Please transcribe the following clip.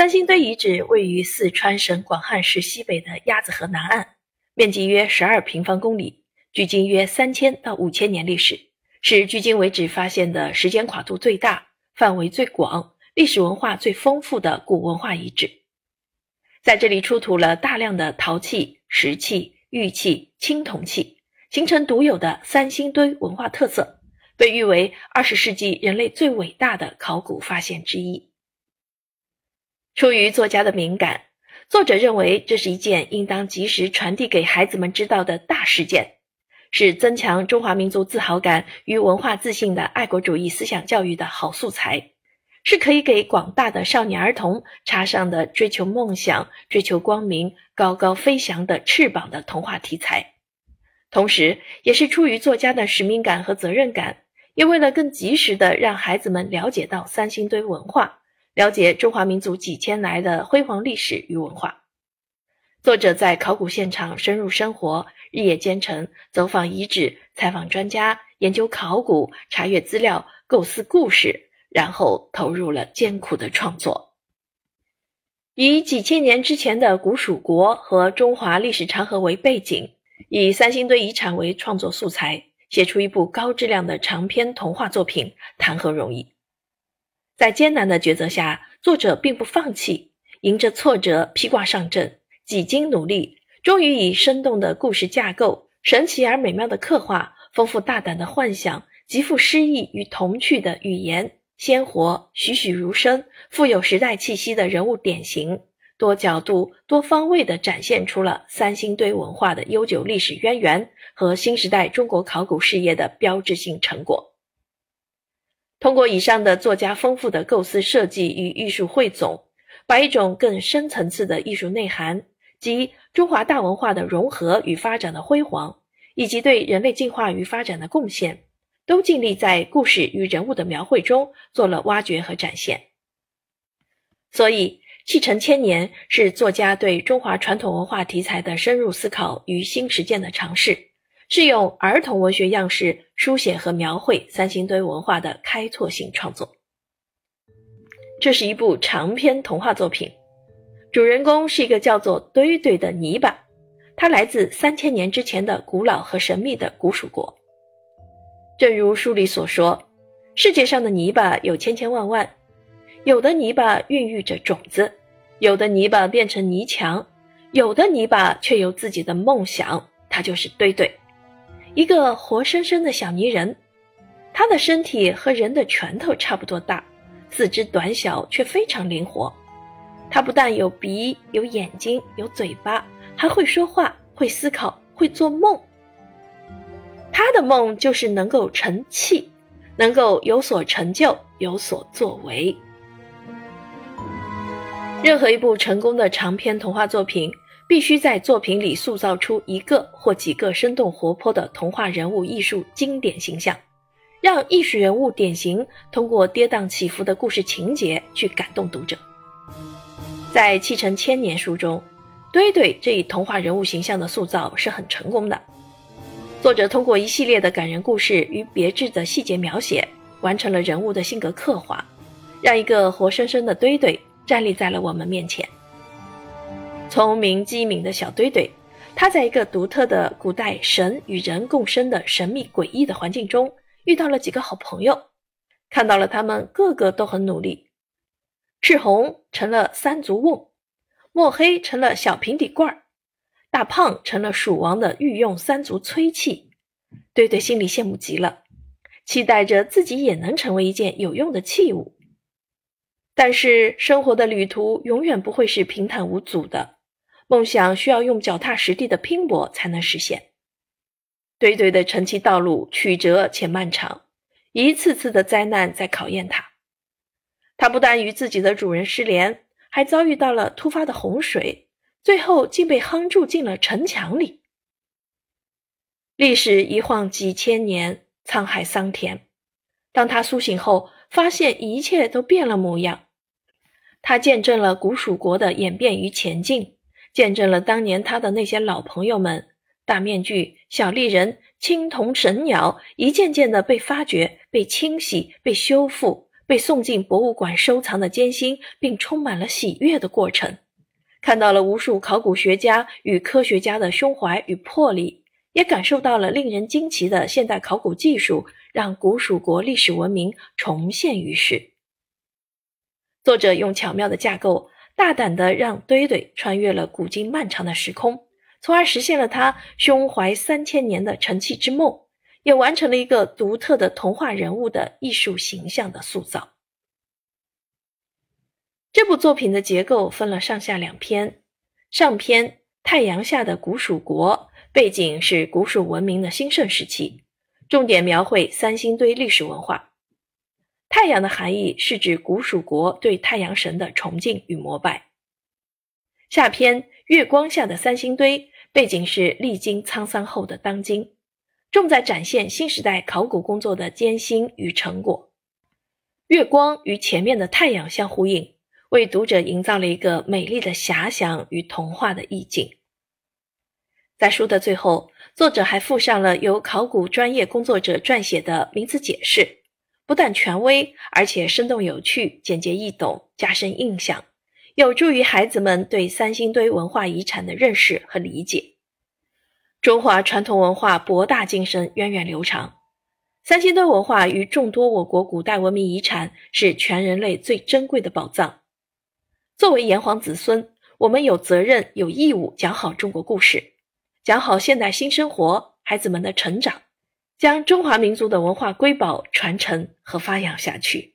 三星堆遗址位于四川省广汉市西北的鸭子河南岸，面积约十二平方公里，距今约三千到五千年历史，是距今为止发现的时间跨度最大、范围最广、历史文化最丰富的古文化遗址。在这里出土了大量的陶器、石器、玉器、青铜器，形成独有的三星堆文化特色，被誉为二十世纪人类最伟大的考古发现之一。出于作家的敏感，作者认为这是一件应当及时传递给孩子们知道的大事件，是增强中华民族自豪感与文化自信的爱国主义思想教育的好素材，是可以给广大的少年儿童插上的追求梦想、追求光明、高高飞翔的翅膀的童话题材。同时，也是出于作家的使命感和责任感，也为了更及时的让孩子们了解到三星堆文化。了解中华民族几千来的辉煌历史与文化。作者在考古现场深入生活，日夜兼程，走访遗址，采访专家，研究考古，查阅资料，构思故事，然后投入了艰苦的创作。以几千年之前的古蜀国和中华历史长河为背景，以三星堆遗产为创作素材，写出一部高质量的长篇童话作品，谈何容易？在艰难的抉择下，作者并不放弃，迎着挫折披挂上阵，几经努力，终于以生动的故事架构、神奇而美妙的刻画、丰富大胆的幻想、极富诗意与童趣的语言、鲜活栩栩如生、富有时代气息的人物典型，多角度、多方位地展现出了三星堆文化的悠久历史渊源和新时代中国考古事业的标志性成果。通过以上的作家丰富的构思设计与艺术汇总，把一种更深层次的艺术内涵及中华大文化的融合与发展的辉煌，以及对人类进化与发展的贡献，都尽力在故事与人物的描绘中做了挖掘和展现。所以，《继承千年》是作家对中华传统文化题材的深入思考与新实践的尝试。是用儿童文学样式书写和描绘三星堆文化的开拓性创作。这是一部长篇童话作品，主人公是一个叫做堆堆的泥巴，它来自三千年之前的古老和神秘的古蜀国。正如书里所说，世界上的泥巴有千千万万，有的泥巴孕育着种子，有的泥巴变成泥墙，有的泥巴却有自己的梦想，它就是堆堆。一个活生生的小泥人，他的身体和人的拳头差不多大，四肢短小却非常灵活。他不但有鼻、有眼睛、有嘴巴，还会说话、会思考、会做梦。他的梦就是能够成器，能够有所成就、有所作为。任何一部成功的长篇童话作品。必须在作品里塑造出一个或几个生动活泼的童话人物艺术经典形象，让艺术人物典型通过跌宕起伏的故事情节去感动读者。在《七成千年》书中，堆堆这一童话人物形象的塑造是很成功的。作者通过一系列的感人故事与别致的细节描写，完成了人物的性格刻画，让一个活生生的堆堆站立在了我们面前。聪明机敏的小堆堆，他在一个独特的古代神与人共生的神秘诡异的环境中，遇到了几个好朋友，看到了他们个个都很努力。赤红成了三足瓮，墨黑成了小平底罐儿，大胖成了蜀王的御用三足催器。堆堆心里羡慕极了，期待着自己也能成为一件有用的器物。但是生活的旅途永远不会是平坦无阻的。梦想需要用脚踏实地的拼搏才能实现。堆堆的晨期道路曲折且漫长，一次次的灾难在考验他。他不但与自己的主人失联，还遭遇到了突发的洪水，最后竟被夯住进了城墙里。历史一晃几千年，沧海桑田。当他苏醒后，发现一切都变了模样。他见证了古蜀国的演变与前进。见证了当年他的那些老朋友们，大面具、小丽人、青铜神鸟，一件件的被发掘、被清洗、被修复、被送进博物馆收藏的艰辛，并充满了喜悦的过程，看到了无数考古学家与科学家的胸怀与魄力，也感受到了令人惊奇的现代考古技术，让古蜀国历史文明重现于世。作者用巧妙的架构，大胆地让堆堆穿越了古今漫长的时空，从而实现了他胸怀三千年的成器之梦。也完成了一个独特的童话人物的艺术形象的塑造。这部作品的结构分了上下两篇，上篇太阳下的古蜀国，背景是古蜀文明的兴盛时期，重点描绘三星堆历史文化。太阳的含义是指古蜀国对太阳神的崇敬与膜拜。下篇月光下的三星堆，背景是历经沧桑后的当今。重在展现新时代考古工作的艰辛与成果。月光与前面的太阳相呼应，为读者营造了一个美丽的遐想与童话的意境。在书的最后，作者还附上了由考古专业工作者撰写的名词解释，不但权威，而且生动有趣、简洁易懂，加深印象，有助于孩子们对三星堆文化遗产的认识和理解。中华传统文化博大精深、源远流长，三星堆文化与众多我国古代文明遗产是全人类最珍贵的宝藏。作为炎黄子孙，我们有责任、有义务讲好中国故事，讲好现代新生活、孩子们的成长，将中华民族的文化瑰宝传承和发扬下去。